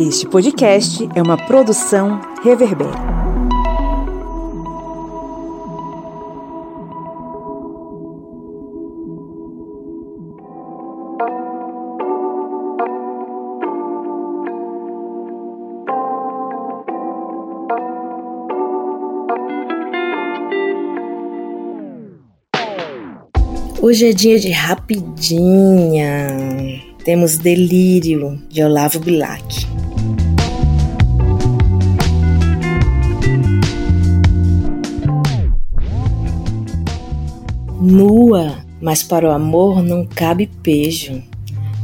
Este podcast é uma produção Reverber. Hoje é dia de rapidinha. Temos Delírio de Olavo Bilac. Nua, mas para o amor não cabe pejo.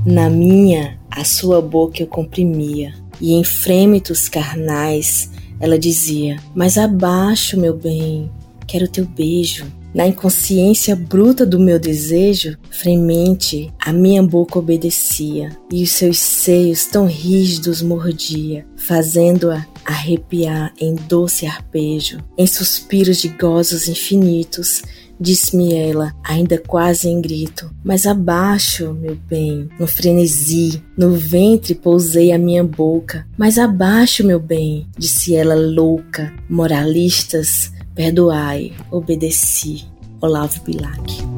Na minha, a sua boca eu comprimia, e em frêmitos carnais ela dizia: Mas abaixo, meu bem, quero teu beijo. Na inconsciência bruta do meu desejo, fremente a minha boca obedecia e os seus seios tão rígidos mordia, fazendo-a arrepiar em doce arpejo, em suspiros de gozos infinitos. Disse-me ela, ainda quase em grito, mas abaixo, meu bem, no frenesi, no ventre pousei a minha boca, mas abaixo, meu bem, disse ela louca, moralistas, Perdoai, obedeci. Olavo Bilac.